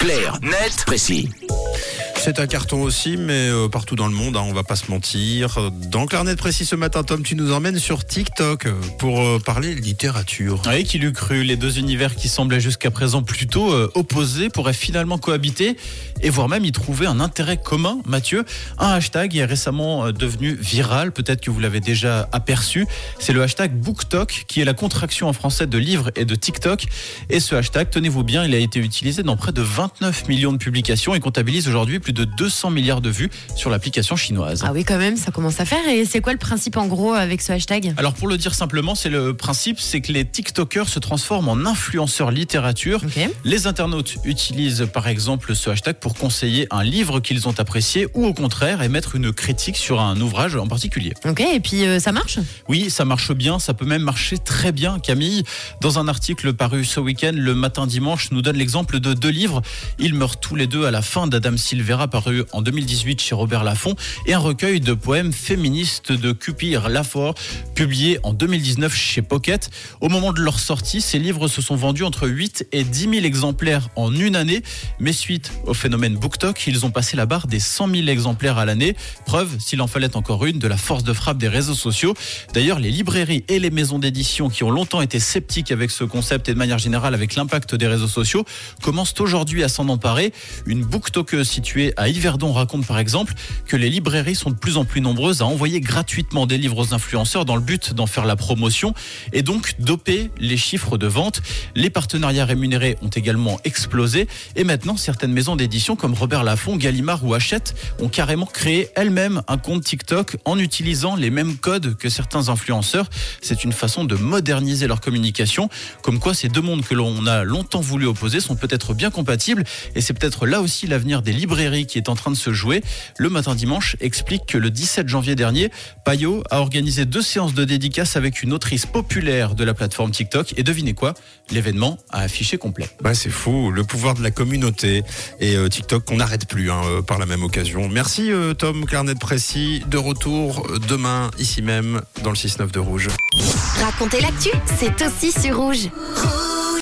Clair, net, précis. C'est un carton aussi, mais euh, partout dans le monde, hein, on va pas se mentir. Dans Clarnet Précis ce matin, Tom, tu nous emmènes sur TikTok euh, pour euh, parler littérature. Oui, qui l'eût cru, les deux univers qui semblaient jusqu'à présent plutôt euh, opposés pourraient finalement cohabiter et voire même y trouver un intérêt commun. Mathieu, un hashtag est récemment devenu viral, peut-être que vous l'avez déjà aperçu, c'est le hashtag BookTok qui est la contraction en français de livre et de TikTok. Et ce hashtag, tenez-vous bien, il a été utilisé dans près de 29 millions de publications et comptabilise aujourd'hui plus de 200 milliards de vues sur l'application chinoise. Ah oui, quand même, ça commence à faire. Et c'est quoi le principe en gros avec ce hashtag? Alors pour le dire simplement, c'est le principe, c'est que les TikTokers se transforment en influenceurs littérature. Les internautes utilisent par exemple ce hashtag pour conseiller un livre qu'ils ont apprécié ou au contraire émettre une critique sur un ouvrage en particulier. Ok, et puis euh, ça marche? Oui, ça marche bien, ça peut même marcher très bien. Camille, dans un article paru ce week-end, le matin dimanche, nous donne l'exemple de deux livres. Ils meurent tous les deux à la fin d'Adam Silvera, paru en 2018 chez Robert Laffont, et un recueil de poèmes féministes de Cupir Lafort, publié en 2019 chez Pocket. Au moment de leur sortie, ces livres se sont vendus entre 8 et 10 000 exemplaires en une année, mais suite au phénomène BookTok, ils ont passé la barre des 100 000 exemplaires à l'année. Preuve, s'il en fallait encore une, de la force de frappe des réseaux sociaux. D'ailleurs, les librairies et les maisons d'édition qui ont longtemps été sceptiques avec ce concept et de manière générale avec l'impact des réseaux sociaux commencent aujourd'hui à s'en emparer. Une booktokeuse située à Yverdon raconte par exemple que les librairies sont de plus en plus nombreuses à envoyer gratuitement des livres aux influenceurs dans le but d'en faire la promotion et donc doper les chiffres de vente. Les partenariats rémunérés ont également explosé et maintenant certaines maisons d'édition comme Robert Laffont, Gallimard ou Hachette ont carrément créé elles-mêmes un compte TikTok en utilisant les mêmes codes que certains influenceurs. C'est une façon de moderniser leur communication, comme quoi ces deux mondes que l'on a longtemps voulu opposer sont peut-être bien compatibles et c'est peut-être là aussi l'avenir des librairies qui est en train de se jouer. Le matin dimanche explique que le 17 janvier dernier, Payot a organisé deux séances de dédicaces avec une autrice populaire de la plateforme TikTok et devinez quoi? L'événement a affiché complet. Bah, c'est fou, le pouvoir de la communauté et euh, TikTok qu'on n'arrête plus hein, euh, par la même occasion. Merci euh, Tom, Clarnet Précis. De retour demain, ici même, dans le 6-9 de Rouge. Racontez l'actu, c'est aussi sur rouge. Rouge.